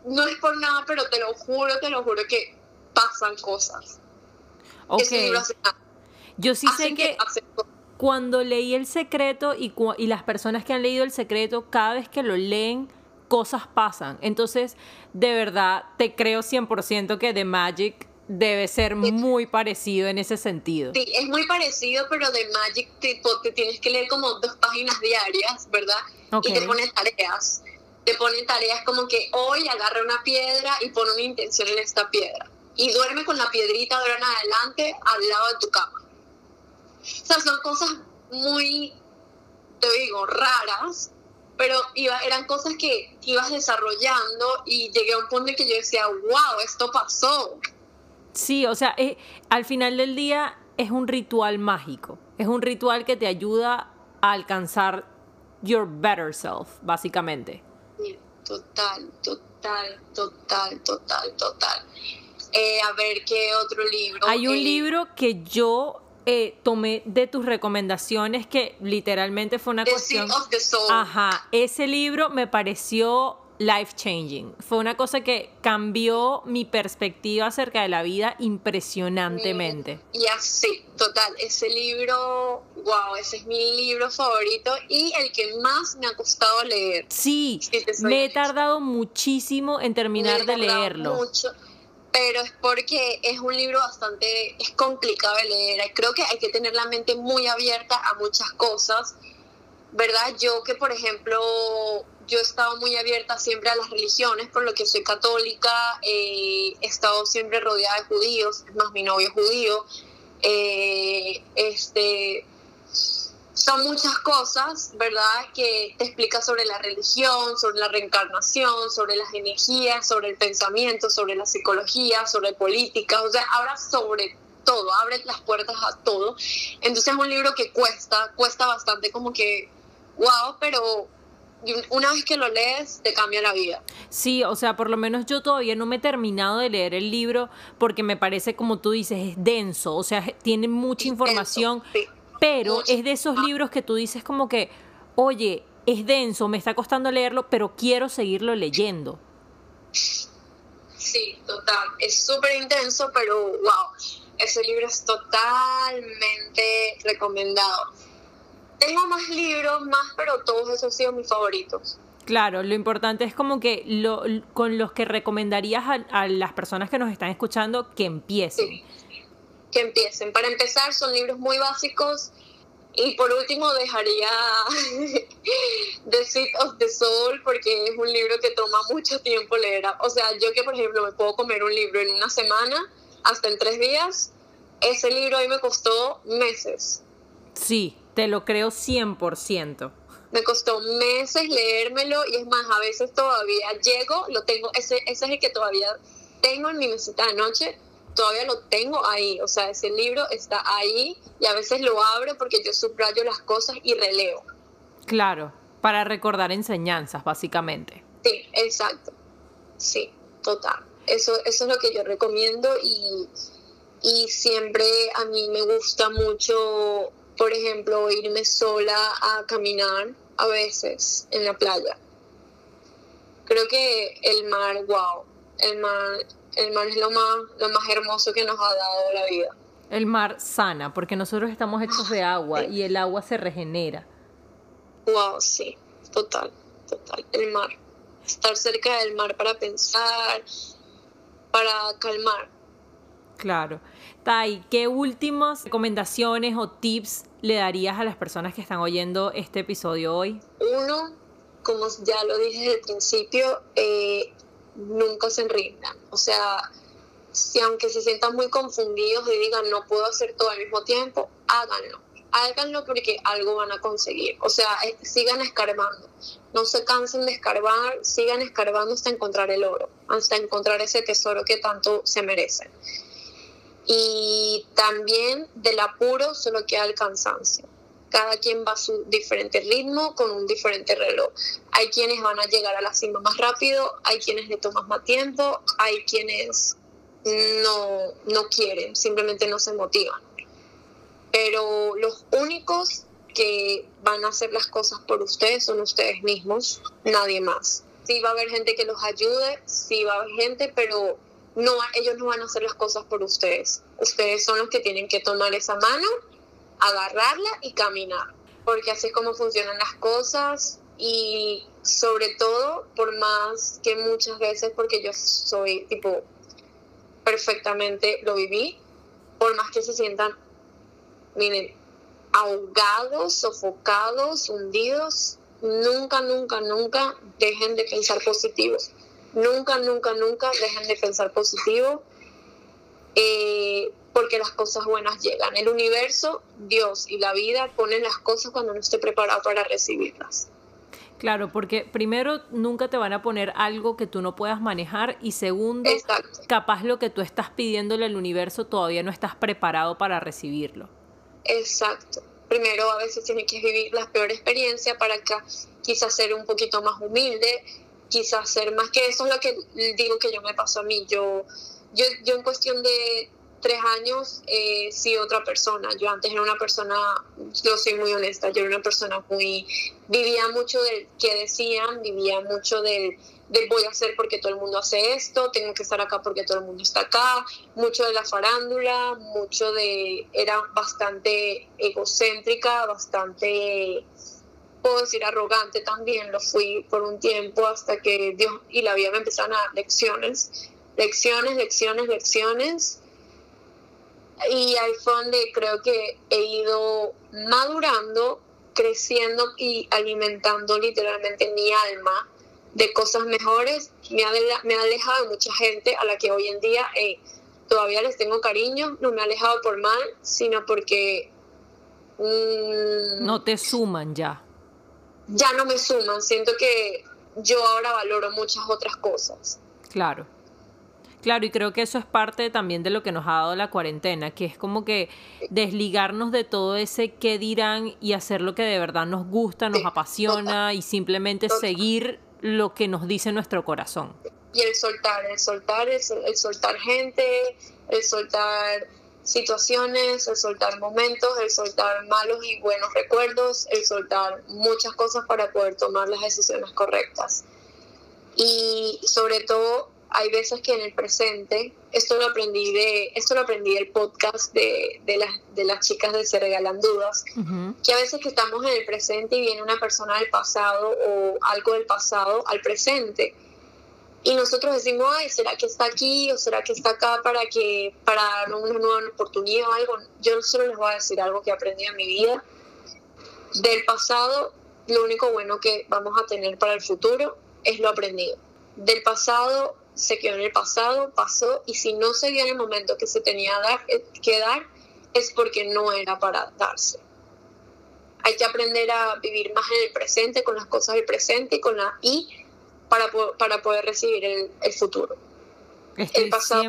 no es por nada, pero te lo juro, te lo juro que pasan cosas. Yo sí sé que, cuando leí El Secreto y, y las personas que han leído El Secreto, cada vez que lo leen, cosas pasan. Entonces, de verdad, te creo 100% que The Magic debe ser muy parecido en ese sentido. Sí, es muy parecido, pero The Magic tipo, te tienes que leer como dos páginas diarias, ¿verdad? Y te pone tareas. Te pone tareas como que hoy agarra una piedra y pone una intención en esta piedra y duerme con la piedrita de ahora en adelante al lado de tu cama. O sea, son cosas muy, te digo, raras, pero iba, eran cosas que ibas desarrollando y llegué a un punto en que yo decía, wow, esto pasó. Sí, o sea, eh, al final del día es un ritual mágico, es un ritual que te ayuda a alcanzar your better self, básicamente. Total, total, total, total, total. Eh, a ver qué otro libro. Hay un libro que yo eh, tomé de tus recomendaciones que literalmente fue una cuestión. Ajá, ese libro me pareció life changing. Fue una cosa que cambió mi perspectiva acerca de la vida impresionantemente. Y así, total, ese libro, wow, ese es mi libro favorito y el que más me ha costado leer. Sí, me he tardado muchísimo en terminar de leerlo. Mucho pero es porque es un libro bastante, es complicado de leer. Creo que hay que tener la mente muy abierta a muchas cosas, ¿verdad? Yo que, por ejemplo, yo he estado muy abierta siempre a las religiones, por lo que soy católica, eh, he estado siempre rodeada de judíos, es más, mi novio es judío, eh, este son muchas cosas, ¿verdad?, que te explica sobre la religión, sobre la reencarnación, sobre las energías, sobre el pensamiento, sobre la psicología, sobre política, o sea, habla sobre todo, abre las puertas a todo. Entonces es un libro que cuesta, cuesta bastante como que, wow, pero una vez que lo lees te cambia la vida. Sí, o sea, por lo menos yo todavía no me he terminado de leer el libro porque me parece, como tú dices, es denso, o sea, tiene mucha información, pero es de esos libros que tú dices como que, oye, es denso, me está costando leerlo, pero quiero seguirlo leyendo. Sí, total. Es súper intenso, pero wow. ese libro es totalmente recomendado. Tengo más libros, más, pero todos esos han sido mis favoritos. Claro, lo importante es como que lo, con los que recomendarías a, las personas que nos están escuchando que empiecen. Que empiecen. Para empezar, son libros muy básicos. Y por último, dejaría The Seed of the Soul, porque es un libro que toma mucho tiempo leer. O sea, yo que, por ejemplo, me puedo comer un libro en una semana, hasta en tres días, ese libro a mí me costó meses. Sí, te lo creo 100%. Me costó meses leérmelo y es más, a veces todavía llego, lo tengo, ese, ese es el que todavía tengo en mi mesita de noche, todavía lo tengo ahí, o sea, ese libro está ahí y a veces lo abro porque yo subrayo las cosas y releo. Claro, para recordar enseñanzas, básicamente. Sí, exacto. Sí, total. Eso, eso es lo que yo recomiendo y, y siempre a mí me gusta mucho por ejemplo, irme sola a caminar a veces en la playa. Creo que el mar, wow, el mar, el mar es lo más, lo más hermoso que nos ha dado la vida. El mar sana, porque nosotros estamos hechos de agua y el agua se regenera. Wow, sí, total, total. El mar. Estar cerca del mar para pensar, para calmar. Claro. Tai, ¿qué últimas recomendaciones o tips le darías a las personas que están oyendo este episodio hoy? Uno, como ya lo dije desde el principio, eh, nunca se rindan. O sea, si aunque se sientan muy confundidos y digan no puedo hacer todo al mismo tiempo, háganlo. Háganlo porque algo van a conseguir. O sea, sigan escarbando. No se cansen de escarbar, sigan escarbando hasta encontrar el oro, hasta encontrar ese tesoro que tanto se merecen y también del apuro solo queda el cansancio. Cada quien va a su diferente ritmo con un diferente reloj. Hay quienes van a llegar a la cima más rápido, hay quienes le toman más tiempo, hay quienes no, no quieren, simplemente no se motivan. Pero los únicos que van a hacer las cosas por ustedes son ustedes mismos, nadie más. Sí va a haber gente que los ayude, sí va a haber gente, pero no, ellos no van a hacer las cosas por ustedes. Ustedes son los que tienen que tomar esa mano, agarrarla y caminar, porque así es como funcionan las cosas y sobre todo, por más que muchas veces, porque yo soy tipo, perfectamente lo viví, por más que se sientan, miren, ahogados, sofocados, hundidos, nunca, nunca, nunca dejen de pensar positivos Nunca, nunca, nunca dejen de pensar positivo, eh, porque las cosas buenas llegan. El universo, Dios y la vida ponen las cosas cuando no esté preparado para recibirlas. Claro, porque primero nunca te van a poner algo que tú no puedas manejar y segundo, capaz lo que tú estás pidiéndole al universo todavía no estás preparado para recibirlo. Exacto. Primero a veces tienes que vivir la peor experiencia para que quizás ser un poquito más humilde, quizás ser más que eso es lo que digo que yo me pasó a mí. Yo, yo, yo en cuestión de tres años eh, sí otra persona. Yo antes era una persona, yo soy muy honesta, yo era una persona muy, vivía mucho del que decían, vivía mucho del, del voy a hacer porque todo el mundo hace esto, tengo que estar acá porque todo el mundo está acá, mucho de la farándula, mucho de, era bastante egocéntrica, bastante puedo decir arrogante también, lo fui por un tiempo hasta que Dios y la vida me empezaron a dar lecciones, lecciones, lecciones, lecciones. Y ahí fue donde creo que he ido madurando, creciendo y alimentando literalmente mi alma de cosas mejores. Me ha, me ha alejado de mucha gente a la que hoy en día eh, todavía les tengo cariño. No me ha alejado por mal, sino porque... Mm, no te suman ya ya no me suman. Siento que yo ahora valoro muchas otras cosas. Claro. Claro, y creo que eso es parte también de lo que nos ha dado la cuarentena, que es como que desligarnos de todo ese qué dirán y hacer lo que de verdad nos gusta, nos apasiona y simplemente seguir lo que nos dice nuestro corazón. Y el soltar, el soltar, el soltar gente, el soltar situaciones, el soltar momentos, el soltar malos y buenos recuerdos, el soltar muchas cosas para poder tomar las decisiones correctas. Y sobre todo hay veces que en el presente, esto lo aprendí de, esto lo aprendí del podcast de, de, las, de las chicas de Se Regalan Dudas, que a veces que estamos en el presente y viene una persona del pasado o algo del pasado al presente. Y nosotros decimos, ay, ¿será que está aquí o será que está acá para que para una nueva oportunidad o algo? Yo solo les voy a decir algo que aprendí en mi vida. Del pasado, lo único bueno que vamos a tener para el futuro es lo aprendido. Del pasado se quedó en el pasado, pasó, y si no se dio en el momento que se tenía eh, que dar, es porque no era para darse. Hay que aprender a vivir más en el presente, con las cosas del presente y con la y para, para poder recibir el, el futuro. Estoy el pasado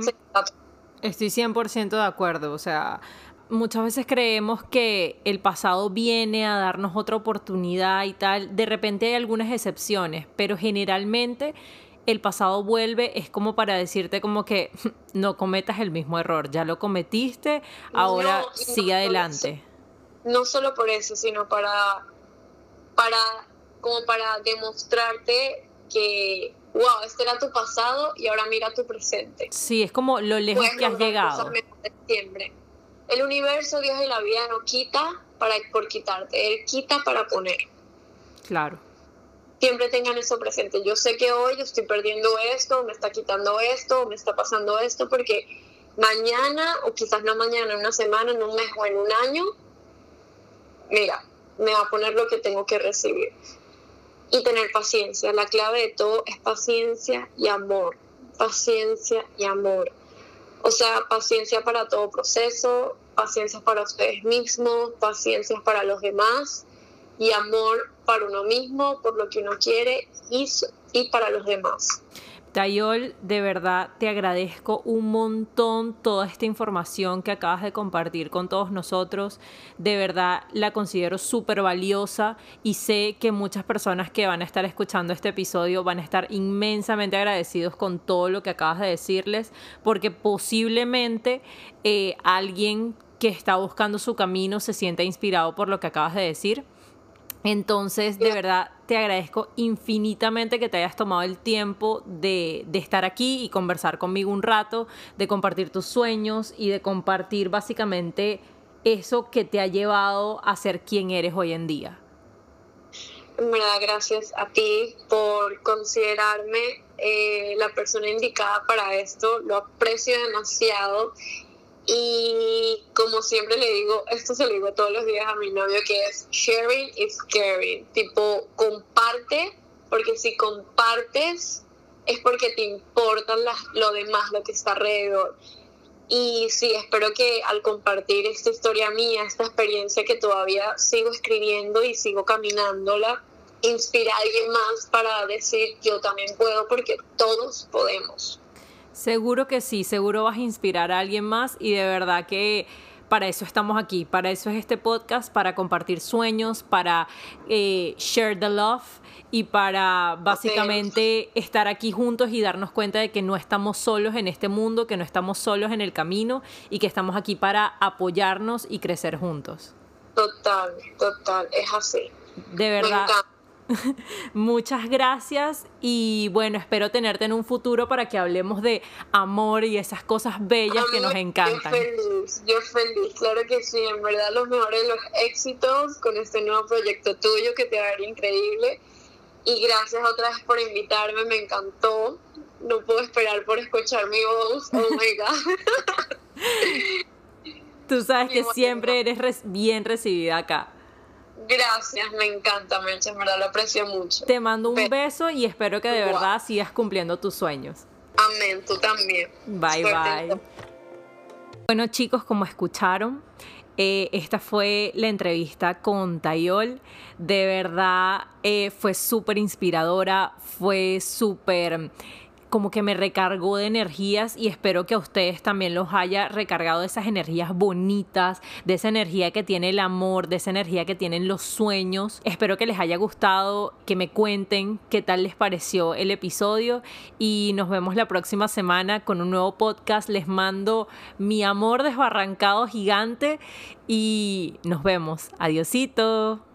Estoy 100% de acuerdo, o sea, muchas veces creemos que el pasado viene a darnos otra oportunidad y tal. De repente hay algunas excepciones, pero generalmente el pasado vuelve es como para decirte como que no cometas el mismo error, ya lo cometiste, ahora sigue adelante. No solo por eso, sino para, para, como para demostrarte que, wow, este era tu pasado y ahora mira tu presente. Sí, es como lo lejos que has llegado. El universo, Dios y la vida no quita para, por quitarte, Él quita para poner. Claro siempre tengan eso presente. Yo sé que hoy estoy perdiendo esto, me está quitando esto, me está pasando esto, porque mañana, o quizás no mañana, en una semana, en un mes o en un año, mira, me va a poner lo que tengo que recibir. Y tener paciencia. La clave de todo es paciencia y amor. Paciencia y amor. O sea, paciencia para todo proceso, paciencia para ustedes mismos, paciencia para los demás y amor para uno mismo, por lo que uno quiere y, y para los demás. Tayol, de verdad te agradezco un montón toda esta información que acabas de compartir con todos nosotros. De verdad la considero súper valiosa y sé que muchas personas que van a estar escuchando este episodio van a estar inmensamente agradecidos con todo lo que acabas de decirles, porque posiblemente eh, alguien que está buscando su camino se sienta inspirado por lo que acabas de decir. Entonces, de verdad, te agradezco infinitamente que te hayas tomado el tiempo de, estar aquí y conversar conmigo un rato, de compartir tus sueños y de compartir básicamente eso que te ha llevado a ser quien eres hoy en día. En verdad, gracias a ti por considerarme eh, la persona indicada para esto. Lo aprecio demasiado y como siempre le digo, esto se lo digo todos los días a mi novio, que es sharing is caring. Tipo, comparte, porque si compartes es porque te importan lo demás, lo que está alrededor. Y sí, espero que al compartir esta historia mía, esta experiencia que todavía sigo escribiendo y sigo caminándola, inspire a alguien más para decir yo también puedo porque todos podemos. Seguro que sí, seguro vas a inspirar a alguien más y de verdad que para eso estamos aquí, para eso es este podcast, para compartir sueños, para eh, share the love y para básicamente estar aquí juntos y darnos cuenta de que no estamos solos en este mundo, que no estamos solos en el camino y que estamos aquí para apoyarnos y crecer juntos. Total, total, es así. De verdad. Muchas gracias y bueno, espero tenerte en un futuro para que hablemos de amor y esas cosas bellas que nos encantan. Yo feliz, yo feliz, claro que sí, en verdad los mejores los éxitos con este nuevo proyecto tuyo que te va a ver increíble y gracias otra vez por invitarme, me encantó, no puedo esperar por escuchar mi voz, oh my god. Tú sabes que siempre eres bien recibida acá. Gracias, me encanta, Melcha, en verdad lo aprecio mucho. Te mando un beso y espero que de verdad sigas cumpliendo tus sueños. Amén, tú también. Bye, bye. Bueno, chicos, como escucharon, eh, esta fue la entrevista con Tayol. De verdad, eh, fue súper inspiradora, fue súper como que me recargó de energías y espero que a ustedes también los haya recargado de esas energías bonitas, de esa energía que tiene el amor, de esa energía que tienen los sueños. Espero que les haya gustado, que me cuenten qué tal les pareció el episodio y nos vemos la próxima semana con un nuevo podcast. Les mando mi amor desbarrancado gigante y nos vemos. Adiosito.